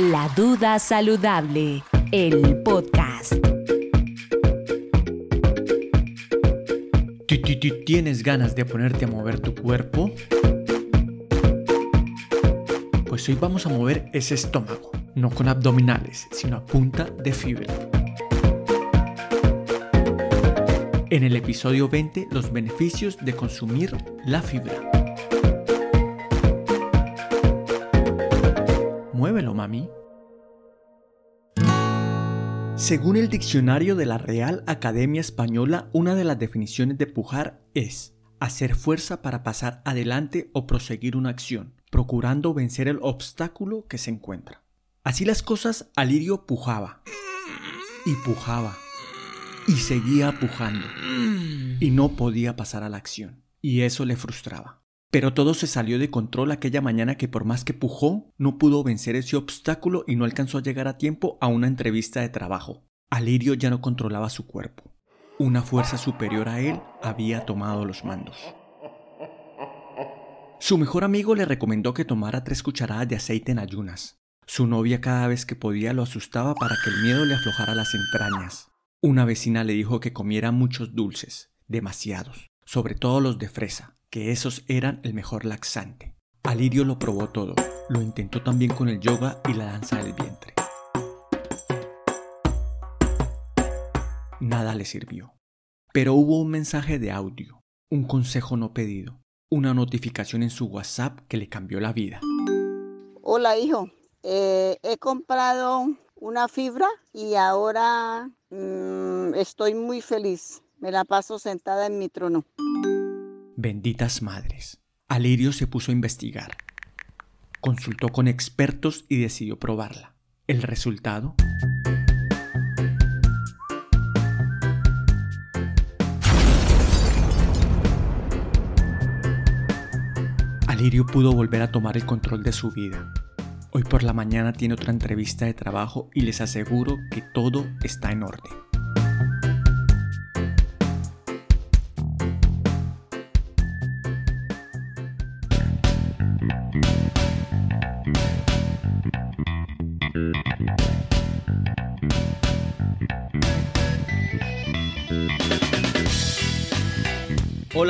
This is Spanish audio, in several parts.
La Duda Saludable, el podcast. ¿Tienes ganas de ponerte a mover tu cuerpo? Pues hoy vamos a mover ese estómago, no con abdominales, sino a punta de fibra. En el episodio 20, los beneficios de consumir la fibra. Según el diccionario de la Real Academia Española, una de las definiciones de pujar es hacer fuerza para pasar adelante o proseguir una acción, procurando vencer el obstáculo que se encuentra. Así las cosas, Alirio pujaba y pujaba y seguía pujando y no podía pasar a la acción, y eso le frustraba. Pero todo se salió de control aquella mañana que por más que pujó, no pudo vencer ese obstáculo y no alcanzó a llegar a tiempo a una entrevista de trabajo. Alirio ya no controlaba su cuerpo. Una fuerza superior a él había tomado los mandos. Su mejor amigo le recomendó que tomara tres cucharadas de aceite en ayunas. Su novia cada vez que podía lo asustaba para que el miedo le aflojara las entrañas. Una vecina le dijo que comiera muchos dulces, demasiados, sobre todo los de fresa, que esos eran el mejor laxante. Alirio lo probó todo. Lo intentó también con el yoga y la danza del vientre. Nada le sirvió. Pero hubo un mensaje de audio, un consejo no pedido, una notificación en su WhatsApp que le cambió la vida. Hola hijo, eh, he comprado una fibra y ahora mm, estoy muy feliz. Me la paso sentada en mi trono. Benditas madres. Alirio se puso a investigar. Consultó con expertos y decidió probarla. ¿El resultado? Alirio pudo volver a tomar el control de su vida. Hoy por la mañana tiene otra entrevista de trabajo y les aseguro que todo está en orden.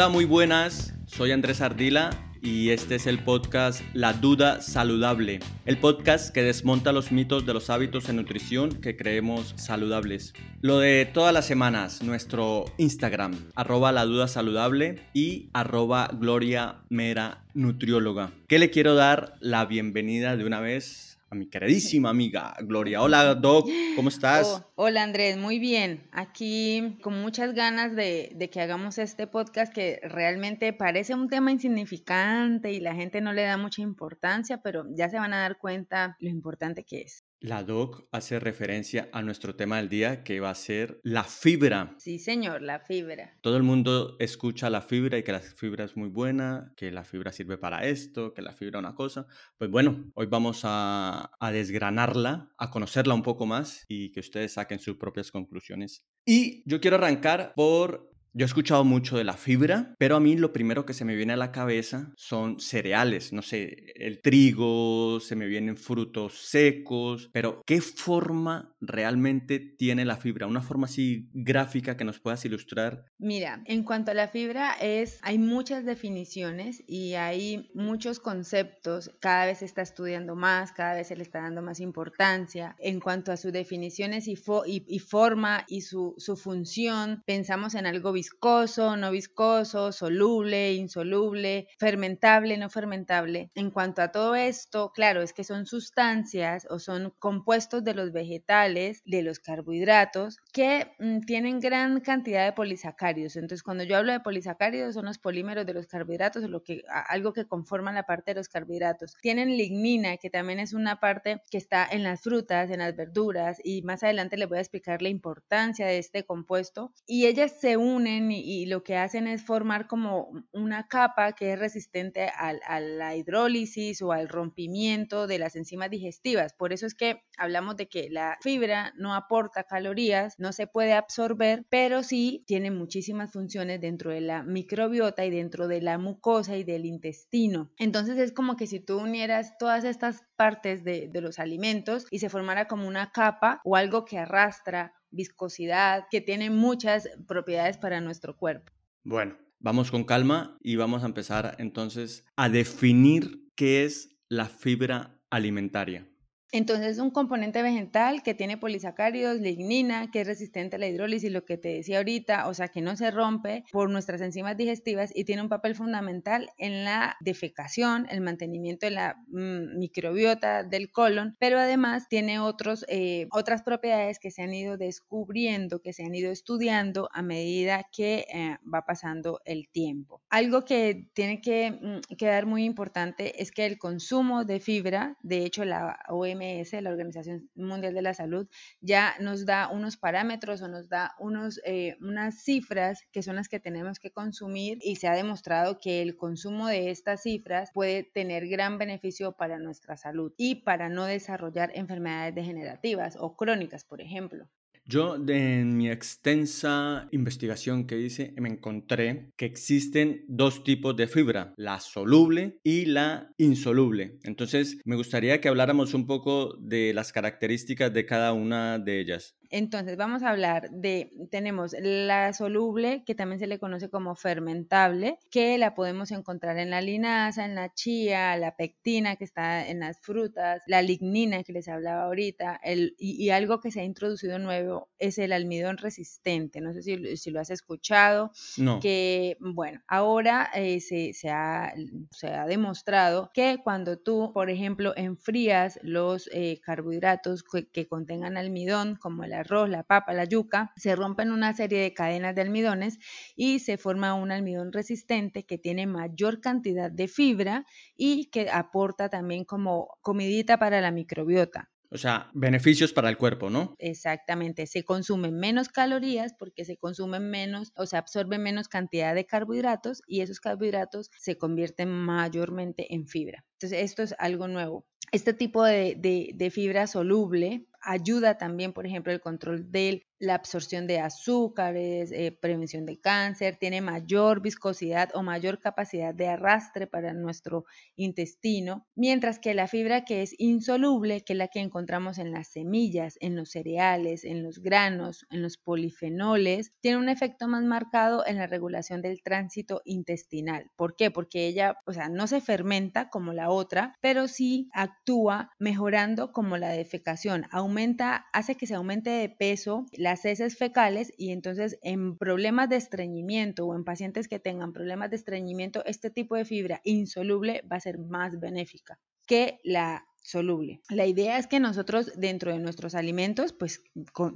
Hola, muy buenas. Soy Andrés Ardila y este es el podcast La Duda Saludable, el podcast que desmonta los mitos de los hábitos en nutrición que creemos saludables. Lo de todas las semanas, nuestro Instagram, arroba la duda saludable y arroba gloria mera nutrióloga. ¿Qué le quiero dar la bienvenida de una vez a mi queridísima amiga Gloria. Hola Doc, ¿cómo estás? Oh, hola Andrés, muy bien. Aquí con muchas ganas de, de, que hagamos este podcast que realmente parece un tema insignificante y la gente no le da mucha importancia, pero ya se van a dar cuenta lo importante que es. La doc hace referencia a nuestro tema del día que va a ser la fibra. Sí, señor, la fibra. Todo el mundo escucha la fibra y que la fibra es muy buena, que la fibra sirve para esto, que la fibra es una cosa. Pues bueno, hoy vamos a, a desgranarla, a conocerla un poco más y que ustedes saquen sus propias conclusiones. Y yo quiero arrancar por yo he escuchado mucho de la fibra, pero a mí lo primero que se me viene a la cabeza son cereales, no sé, el trigo, se me vienen frutos secos, pero ¿qué forma realmente tiene la fibra? Una forma así gráfica que nos puedas ilustrar. Mira, en cuanto a la fibra es hay muchas definiciones y hay muchos conceptos, cada vez se está estudiando más, cada vez se le está dando más importancia. En cuanto a sus definiciones y, y, forma y su, su función, pensamos en algo viscoso, no viscoso, soluble, insoluble, fermentable, no fermentable. En cuanto a todo esto, claro, es que son sustancias o son compuestos de los vegetales, de los carbohidratos, que mm, tienen gran cantidad de polisacáridos. Entonces, cuando yo hablo de polisacáridos, son los polímeros de los carbohidratos, lo que, algo que conforman la parte de los carbohidratos. Tienen lignina, que también es una parte que está en las frutas, en las verduras, y más adelante les voy a explicar la importancia de este compuesto. Y ellas se unen y, lo que hacen es formar como una capa que es resistente a la hidrólisis o al rompimiento de las enzimas digestivas. Por eso es que hablamos de que la fibra no aporta calorías, no se puede absorber, pero sí tiene muchísimas funciones dentro de la microbiota y dentro de la mucosa y del intestino. Entonces es como que si tú unieras todas estas partes de, de los alimentos y se formara como una capa o algo que arrastra viscosidad, que tiene muchas propiedades para nuestro cuerpo. Bueno, vamos con calma y vamos a empezar entonces a definir qué es la fibra alimentaria. Entonces, un componente vegetal que tiene polisacáridos, lignina, que es resistente a la hidrólisis, lo que te decía ahorita, o sea, que no se rompe por nuestras enzimas digestivas y tiene un papel fundamental en la defecación, el mantenimiento de la mm, microbiota del colon, pero además tiene otros, eh, otras propiedades que se han ido descubriendo, que se han ido estudiando a medida que eh, va pasando el tiempo. Algo que tiene que mm, quedar muy importante es que el consumo de fibra, de hecho la OMS la Organización Mundial de la Salud, ya nos da unos parámetros o nos da unos, eh, unas cifras que son las que tenemos que consumir y se ha demostrado que el consumo de estas cifras puede tener gran beneficio para nuestra salud y para no desarrollar enfermedades degenerativas o crónicas, por ejemplo. Yo en mi extensa investigación que hice me encontré que existen dos tipos de fibra, la soluble y la insoluble. Entonces me gustaría que habláramos un poco de las características de cada una de ellas. Entonces, vamos a hablar de, tenemos la soluble, que también se le conoce como fermentable, que la podemos encontrar en la linaza, en la chía, la pectina que está en las frutas, la lignina que les hablaba ahorita, el, y, algo que se ha introducido nuevo es el almidón resistente. No sé si, si lo has escuchado. No. Que, bueno, ahora eh, se, se, ha, se, ha, demostrado que cuando tú, por ejemplo, enfrías los eh, carbohidratos que, que contengan almidón, como el arroz, la papa, la yuca, se rompen una serie de cadenas de almidones y se forma un almidón resistente que tiene mayor cantidad de fibra y que aporta también como comidita para la microbiota. O sea, beneficios para el cuerpo, ¿no? Exactamente, se consumen menos calorías porque se consumen menos o se absorbe menos cantidad de carbohidratos y esos carbohidratos se convierten mayormente en fibra. Entonces, esto es algo nuevo. Este tipo de, de, de fibra soluble ayuda también, por ejemplo, el control del la absorción de azúcares, eh, prevención de cáncer, tiene mayor viscosidad o mayor capacidad de arrastre para nuestro intestino, mientras que la fibra que es insoluble, que es la que encontramos en las semillas, en los cereales, en los granos, en los polifenoles, tiene un efecto más marcado en la regulación del tránsito intestinal. ¿Por qué? Porque ella, o sea, no se fermenta como la otra, pero sí actúa mejorando como la defecación, aumenta, hace que se aumente de peso, la las heces fecales y entonces en problemas de estreñimiento o en pacientes que tengan problemas de estreñimiento, este tipo de fibra insoluble va a ser más benéfica que la soluble. La idea es que nosotros dentro de nuestros alimentos pues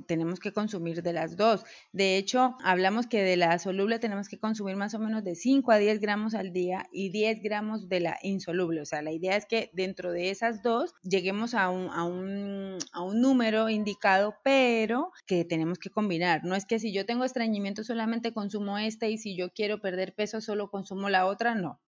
tenemos que consumir de las dos. De hecho, hablamos que de la soluble tenemos que consumir más o menos de 5 a 10 gramos al día y 10 gramos de la insoluble. O sea, la idea es que dentro de esas dos lleguemos a un, a un, a un número indicado, pero que tenemos que combinar. No es que si yo tengo estreñimiento solamente consumo este y si yo quiero perder peso solo consumo la otra, no.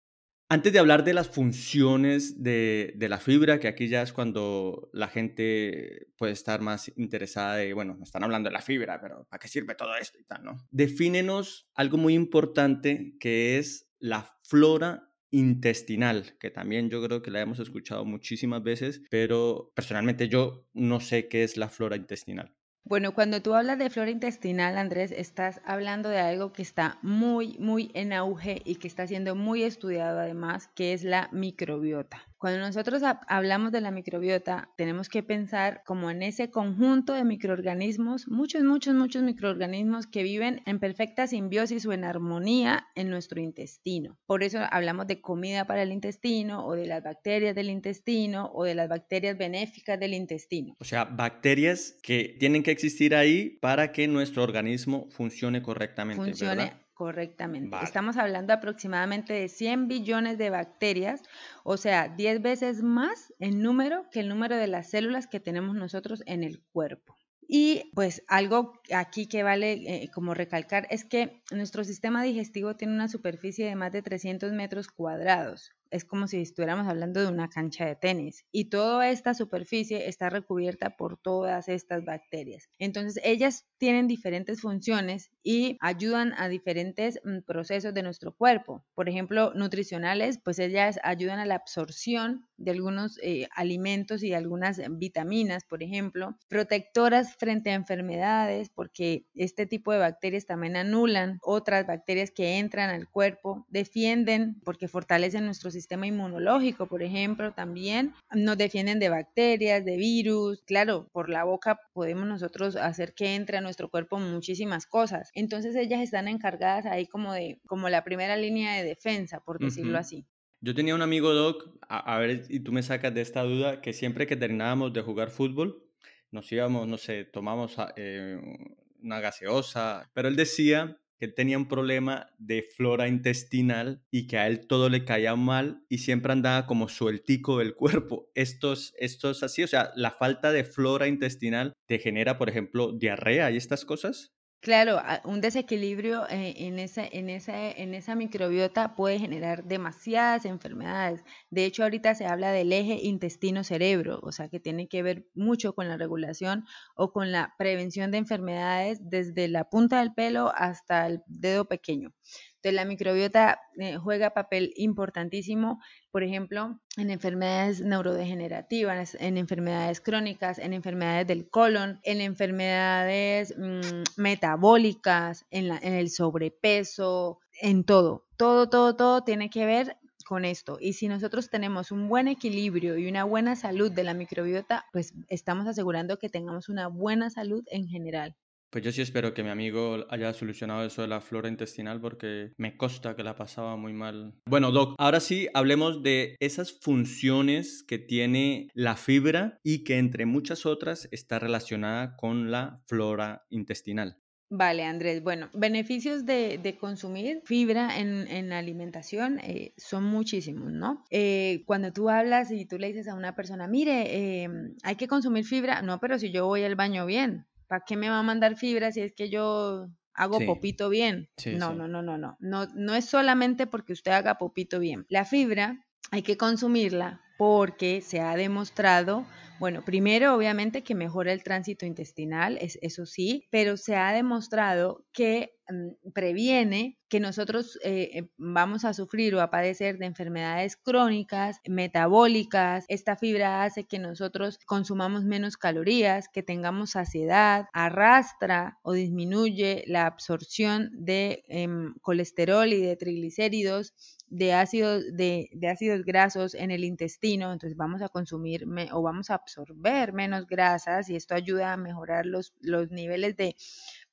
Antes de hablar de las funciones de, la fibra, que aquí ya es cuando la gente puede estar más interesada de, bueno, están hablando de la fibra, pero ¿para qué sirve todo esto y tal, no? Defínenos algo muy importante que es la flora intestinal, que también yo creo que la hemos escuchado muchísimas veces, pero personalmente yo no sé qué es la flora intestinal. Bueno, cuando tú hablas de flora intestinal, Andrés, estás hablando de algo que está muy, muy en auge y que está siendo muy estudiado además, que es la microbiota. Cuando nosotros hablamos de la microbiota, tenemos que pensar como en ese conjunto de microorganismos, muchos, muchos, muchos microorganismos que viven en perfecta simbiosis o en armonía en nuestro intestino. Por eso hablamos de comida para el intestino o de las bacterias del intestino o de las bacterias benéficas del intestino. O sea, bacterias que tienen que existir ahí para que nuestro organismo funcione correctamente. Funcione Correctamente. Estamos hablando aproximadamente de 100 billones de bacterias, o sea, 10 veces más en número que el número de las células que tenemos nosotros en el cuerpo. Y pues algo aquí que vale eh, como recalcar es que nuestro sistema digestivo tiene una superficie de más de 300 metros cuadrados es como si estuviéramos hablando de una cancha de tenis y toda esta superficie está recubierta por todas estas bacterias. Entonces, ellas tienen diferentes funciones y ayudan a diferentes mm, procesos de nuestro cuerpo. Por ejemplo, nutricionales, pues ellas ayudan a la absorción de algunos eh, alimentos y algunas vitaminas, por ejemplo, protectoras frente a enfermedades, porque este tipo de bacterias también anulan otras bacterias que entran al cuerpo, defienden porque fortalecen nuestro sistema inmunológico, por ejemplo, también nos defienden de bacterias, de virus. Claro, por la boca podemos nosotros hacer que entre a nuestro cuerpo muchísimas cosas. Entonces ellas están encargadas ahí como de como la primera línea de defensa, por decirlo así. Yo tenía un amigo Doc, a, ver, y tú me sacas de esta duda, que siempre que terminábamos de jugar fútbol, nos íbamos, no sé, tomamos eh, una gaseosa, pero él decía que tenía un problema de flora intestinal y que a él todo le caía mal y siempre andaba como sueltico del cuerpo. Esto es, esto es así, o sea, la falta de flora intestinal te genera, por ejemplo, diarrea y estas cosas. Claro, un desequilibrio eh, en esa, en, esa, en esa microbiota puede generar demasiadas enfermedades. De hecho, ahorita se habla del eje intestino-cerebro, o sea, que tiene que ver mucho con la regulación o con la prevención de enfermedades desde la punta del pelo hasta el dedo pequeño la microbiota eh, juega papel importantísimo, por ejemplo, en enfermedades neurodegenerativas, en enfermedades crónicas, en enfermedades del colon, en enfermedades mm, metabólicas, en, en el sobrepeso, en todo. Todo, todo, todo tiene que ver con esto. Y si nosotros tenemos un buen equilibrio y una buena salud de la microbiota, pues estamos asegurando que tengamos una buena salud en general. Pues yo sí espero que mi amigo haya solucionado eso de la flora intestinal porque me consta que la pasaba muy mal. Bueno, Doc, ahora sí hablemos de esas funciones que tiene la fibra y que entre muchas otras está relacionada con la flora intestinal. Vale, Andrés. Bueno, beneficios de, consumir fibra en, la alimentación eh, son muchísimos, ¿no? Eh, cuando tú hablas y tú le dices a una persona, mire, em, hay que consumir fibra, no, pero si yo voy al baño bien, ¿para qué me va a mandar fibra si es que yo hago popito bien? no, no, no, no, no, no. No es solamente porque usted haga popito bien. La fibra hay que consumirla porque se ha demostrado, bueno, primero obviamente que mejora el tránsito intestinal, es, eso sí, pero se ha demostrado que previene que nosotros eh, eh, vamos a sufrir o a padecer de enfermedades crónicas, metabólicas. Esta fibra hace que nosotros consumamos menos calorías, que tengamos saciedad, arrastra o disminuye la absorción de em, colesterol y de triglicéridos de ácidos, de, ácidos grasos en el intestino, entonces vamos a consumir o vamos a absorber menos grasas y esto ayuda a mejorar los, los niveles de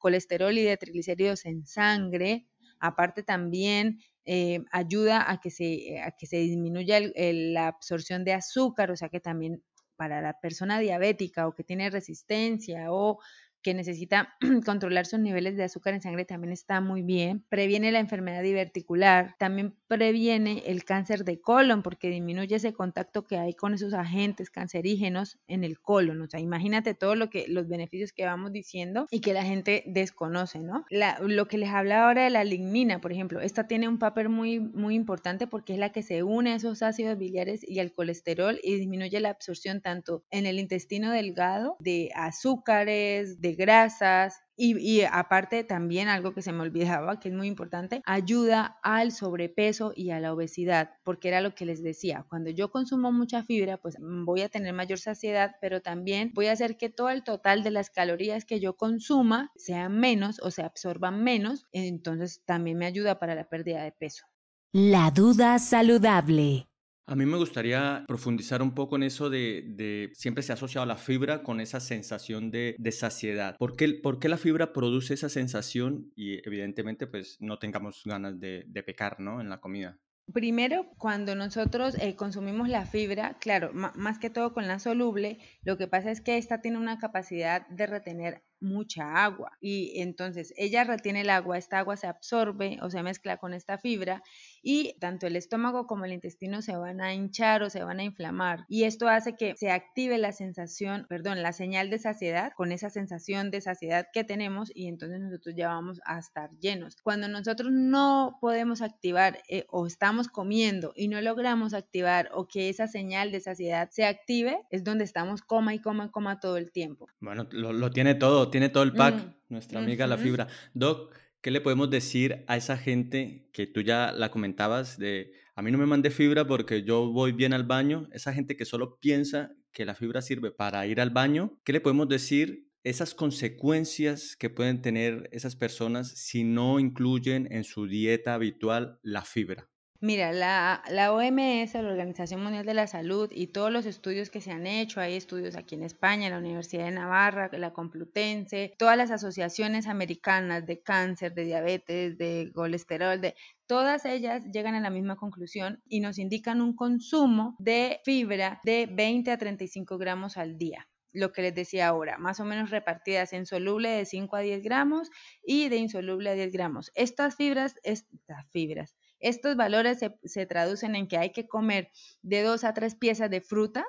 colesterol y de triglicéridos en sangre. Aparte también eh, ayuda a que se, a que se disminuya la absorción de azúcar, o sea que también para la persona diabética o que tiene resistencia o que necesita controlar sus niveles de azúcar en sangre también está muy bien. Previene la enfermedad diverticular, también previene el cáncer de colon porque disminuye ese contacto que hay con esos agentes cancerígenos en el colon. O sea, imagínate todo lo que los beneficios que vamos diciendo y que la gente desconoce, ¿no? lo que les habla ahora de la lignina, por ejemplo, esta tiene un papel muy muy importante porque es la que se une a esos ácidos biliares y al colesterol y disminuye la absorción tanto en el intestino delgado de azúcares, de grasas, y, aparte también algo que se me olvidaba, que es muy importante, ayuda al sobrepeso y a la obesidad, porque era lo que les decía, cuando yo consumo mucha fibra, pues mm, voy a tener mayor saciedad, pero también voy a hacer que todo el total de las calorías que yo consuma sean menos o se absorban menos, entonces también me ayuda para la pérdida de peso. La duda saludable. A mí me gustaría profundizar un poco en eso de, siempre se ha asociado la fibra con esa sensación de, saciedad. ¿Por qué, ¿Por qué, la fibra produce esa sensación y evidentemente pues no tengamos ganas de, pecar ¿no? en la comida? Primero, cuando nosotros eh, consumimos la fibra, claro, más que todo con la soluble, lo que pasa es que esta tiene una capacidad de retener mucha agua y entonces ella retiene el agua, esta agua se absorbe o se mezcla con esta fibra y tanto el estómago como el intestino se van a hinchar o se van a inflamar y esto hace que se active la sensación, perdón, la señal de saciedad con esa sensación de saciedad que tenemos y entonces nosotros ya vamos a estar llenos. Cuando nosotros no podemos activar eh, o estamos comiendo y no logramos activar o que esa señal de saciedad se active, es donde estamos coma y coma y coma todo el tiempo. Bueno, lo, tiene todo, tiene todo el pack, mm, nuestra amiga la fibra. Doc, ¿qué le podemos decir a esa gente que tú ya la comentabas de a mí no me mande fibra porque yo voy bien al baño? Esa gente que solo piensa que la fibra sirve para ir al baño, ¿qué le podemos decir esas consecuencias que pueden tener esas personas si no incluyen en su dieta habitual la fibra? Mira, la, la, OMS, la Organización Mundial de la Salud, y todos los estudios que se han hecho, hay estudios aquí en España, en la Universidad de Navarra, la Complutense, todas las asociaciones americanas de cáncer, de diabetes, de colesterol, de todas ellas llegan a la misma conclusión y nos indican un consumo de fibra de 20 a 35 gramos al día lo que les decía ahora, más o menos repartidas en soluble de 5 a 10 gramos y de insoluble a 10 gramos. Estas fibras, estas fibras, estos valores se, traducen en que hay que comer de 2 a 3 piezas de fruta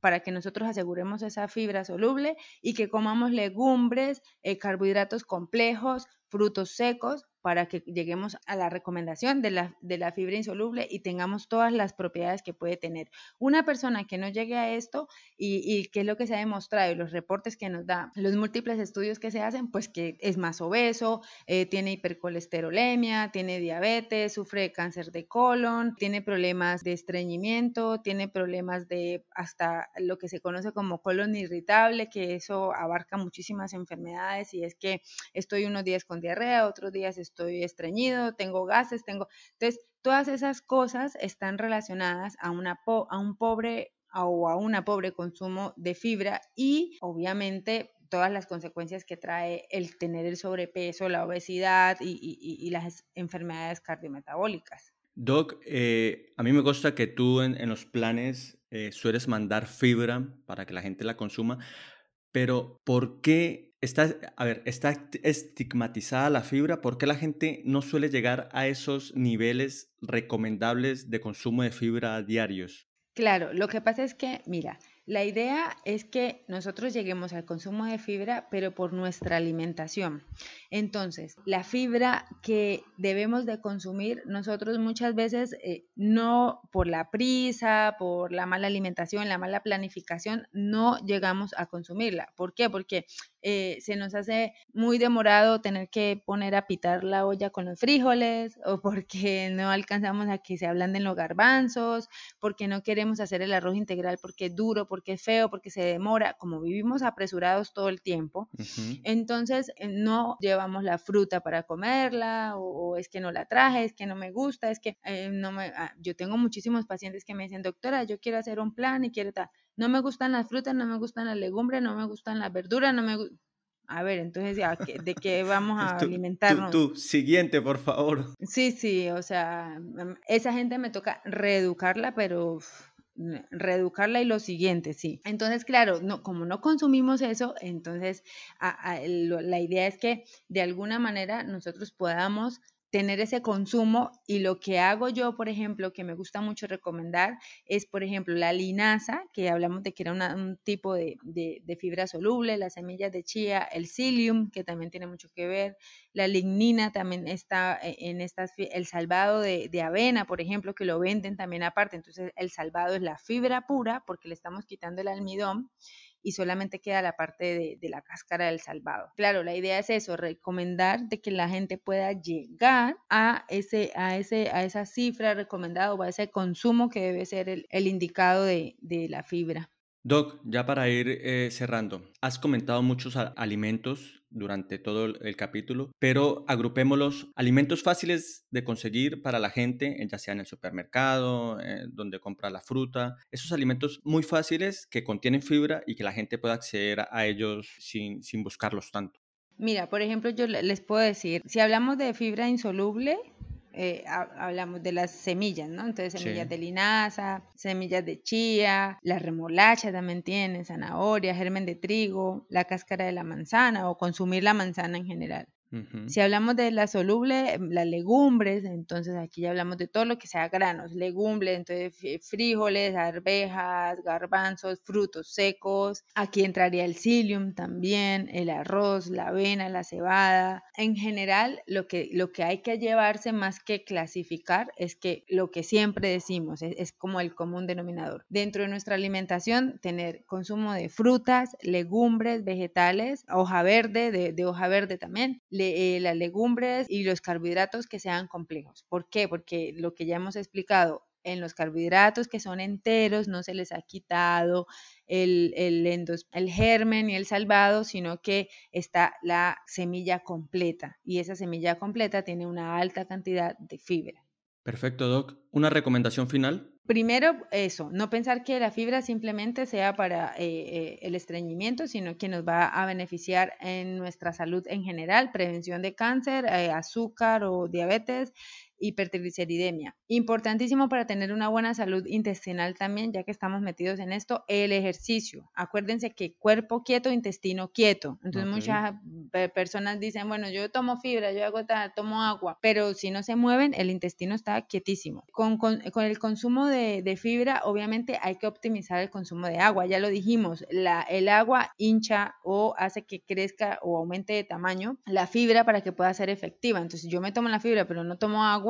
para que nosotros aseguremos esa fibra soluble y que comamos legumbres, eh, carbohidratos complejos, frutos secos, para que lleguemos a la recomendación de la, de la fibra insoluble y tengamos todas las propiedades que puede tener. Una persona que no llegue a esto y, y qué es lo que se ha demostrado y los reportes que nos da, los múltiples estudios que se hacen, pues que es más obeso, eh, tiene hipercolesterolemia, tiene diabetes, sufre cáncer de colon, tiene problemas de estreñimiento, tiene problemas de hasta lo que se conoce como colon irritable, que eso abarca muchísimas enfermedades y es que estoy unos días con diarrea, otros días estoy estreñido, tengo gases, tengo... Entonces, todas esas cosas están relacionadas a, una a un pobre o a una pobre consumo de fibra y obviamente todas las consecuencias que trae el tener el sobrepeso, la obesidad y, las enfermedades cardiometabólicas. Doc, eh, a mí me gusta que tú en, los planes eh, sueles mandar fibra para que la gente la consuma, pero ¿por qué Está, a ver, está estigmatizada la fibra. ¿Por qué la gente no suele llegar a esos niveles recomendables de consumo de fibra diarios? Claro, lo que pasa es que, mira, la idea es que nosotros lleguemos al consumo de fibra, pero por nuestra alimentación. Entonces, la fibra que debemos de consumir, nosotros muchas veces eh, no por la prisa, por la mala alimentación, la mala planificación, no llegamos a consumirla. ¿Por qué? Porque eh, se nos hace muy demorado tener que poner a pitar la olla con los frijoles o porque no alcanzamos a que se ablanden los garbanzos, porque no queremos hacer el arroz integral porque es duro, porque es feo, porque se demora, como vivimos apresurados todo el tiempo, entonces eh, no llevamos la fruta para comerla o, es que no la traje, es que no me gusta, es que eh, no me... Ah, yo tengo muchísimos pacientes que me dicen, doctora, yo quiero hacer un plan y quiero tal no me gustan las frutas, no me gustan las legumbres, no me gustan las verduras, no me a ver, entonces ya, ¿de qué vamos a alimentarnos? Tú, siguiente, por favor. Sí, sí, o sea, mm, esa gente me toca reeducarla, pero reeducarla y lo siguiente, sí. Entonces, claro, no, como no consumimos eso, entonces la idea es que de alguna manera nosotros podamos tener ese consumo y lo que hago yo, por ejemplo, que me gusta mucho recomendar es, por ejemplo, la linaza, que hablamos de que era un tipo de, fibra soluble, las semillas de chía, el psyllium, que también tiene mucho que ver, la lignina también está e, en estas, el salvado de, de avena, por ejemplo, que lo venden también aparte, entonces el salvado es la fibra pura porque le estamos quitando el almidón y solamente queda la parte de, la cáscara del salvado. Claro, la idea es eso, recomendar de que la gente pueda llegar a, ese, a, ese, a esa cifra recomendada o a ese consumo que debe ser el, indicado de la fibra. Doc, ya para ir eh, cerrando, has comentado muchos alimentos durante todo el, capítulo, pero agrupémoslos alimentos fáciles de conseguir para la gente, ya sea en el supermercado, eh, donde compra la fruta, esos alimentos muy fáciles que contienen fibra y que la gente pueda acceder a ellos sin, sin buscarlos tanto. Mira, por ejemplo, yo les puedo decir, si hablamos de fibra insoluble, eh, hablamos de las semillas, ¿no? Entonces semillas de linaza, semillas de chía, la remolacha también tiene, zanahoria, germen de trigo, la cáscara de la manzana o consumir la manzana en general. Si hablamos de la soluble, las legumbres, entonces aquí ya hablamos de todo lo que sea granos, legumbres, entonces frijoles, arvejas, garbanzos, frutos secos. Aquí entraría el psyllium también, el arroz, la avena, la cebada. En general, lo que, lo que hay que llevarse más que clasificar es que lo que siempre decimos es, como el común denominador. Dentro de nuestra alimentación, tener consumo de frutas, legumbres, vegetales, hoja verde, de, de hoja verde también eh, las legumbres y los carbohidratos que sean complejos. ¿Por qué? Porque lo que ya hemos explicado, en los carbohidratos que son enteros no se les ha quitado el, el, el germen y el salvado, sino que está la semilla completa y esa semilla completa tiene una alta cantidad de fibra. Perfecto, Doc. ¿Una recomendación final? Primero, eso, no pensar que la fibra simplemente sea para eh, eh, el estreñimiento, sino que nos va a beneficiar en nuestra salud en general, prevención de cáncer, eh, azúcar o diabetes, hipertrigliceridemia. Importantísimo para tener una buena salud intestinal también, ya que estamos metidos en esto, el ejercicio. Acuérdense que cuerpo quieto, intestino quieto. Entonces muchas personas dicen, bueno, yo tomo fibra, yo hago tal, tomo agua, pero si no se mueven, el intestino está quietísimo. Con, el consumo de, fibra, obviamente hay que optimizar el consumo de agua. Ya lo dijimos, la, el agua hincha o hace que crezca o aumente de tamaño la fibra para que pueda ser efectiva. Entonces yo me tomo la fibra, pero no tomo agua,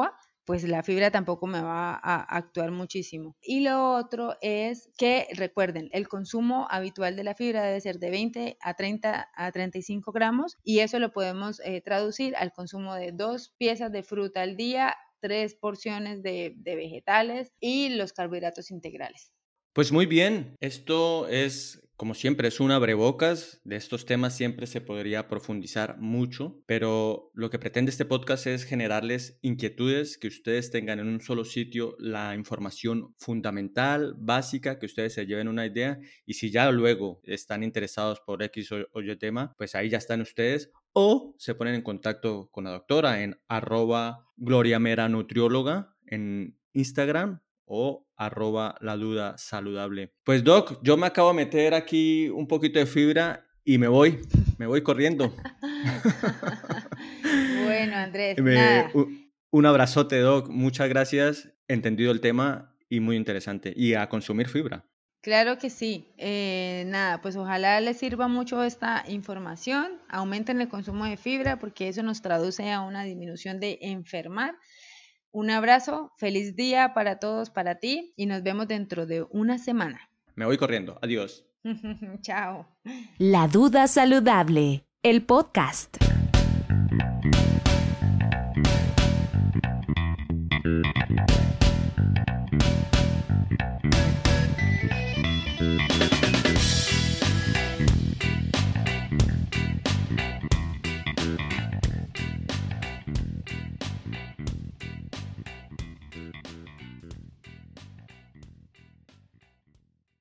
pues la fibra tampoco me va a actuar muchísimo. Y lo otro es que recuerden, el consumo habitual de la fibra debe ser de 20 a 30 a 35 gramos y eso lo podemos eh, traducir al consumo de dos piezas de fruta al día, tres porciones de vegetales y los carbohidratos integrales. Pues muy bien, esto es como siempre, es un abrebocas. De estos temas siempre se podría profundizar mucho, pero lo que pretende este podcast es generarles inquietudes, que ustedes tengan en un solo sitio la información fundamental, básica, que ustedes se lleven una idea y si ya luego están interesados por X o Y tema, pues ahí ya están ustedes o se ponen en contacto con la doctora en arroba Gloria Nutrióloga en Instagram o arroba la duda saludable. Pues Doc, yo me acabo de meter aquí un poquito de fibra y me voy, me voy corriendo. bueno, Andrés. Un, abrazote, Doc. Muchas gracias. Entendido el tema y muy interesante. Y a consumir fibra. Claro que sí. Eh, nada, pues ojalá les sirva mucho esta información. Aumenten el consumo de fibra porque eso nos traduce a una disminución de enfermar un abrazo, feliz día para todos, para ti y nos vemos dentro de una semana. Me voy corriendo. Adiós. Chao. La duda saludable, el podcast.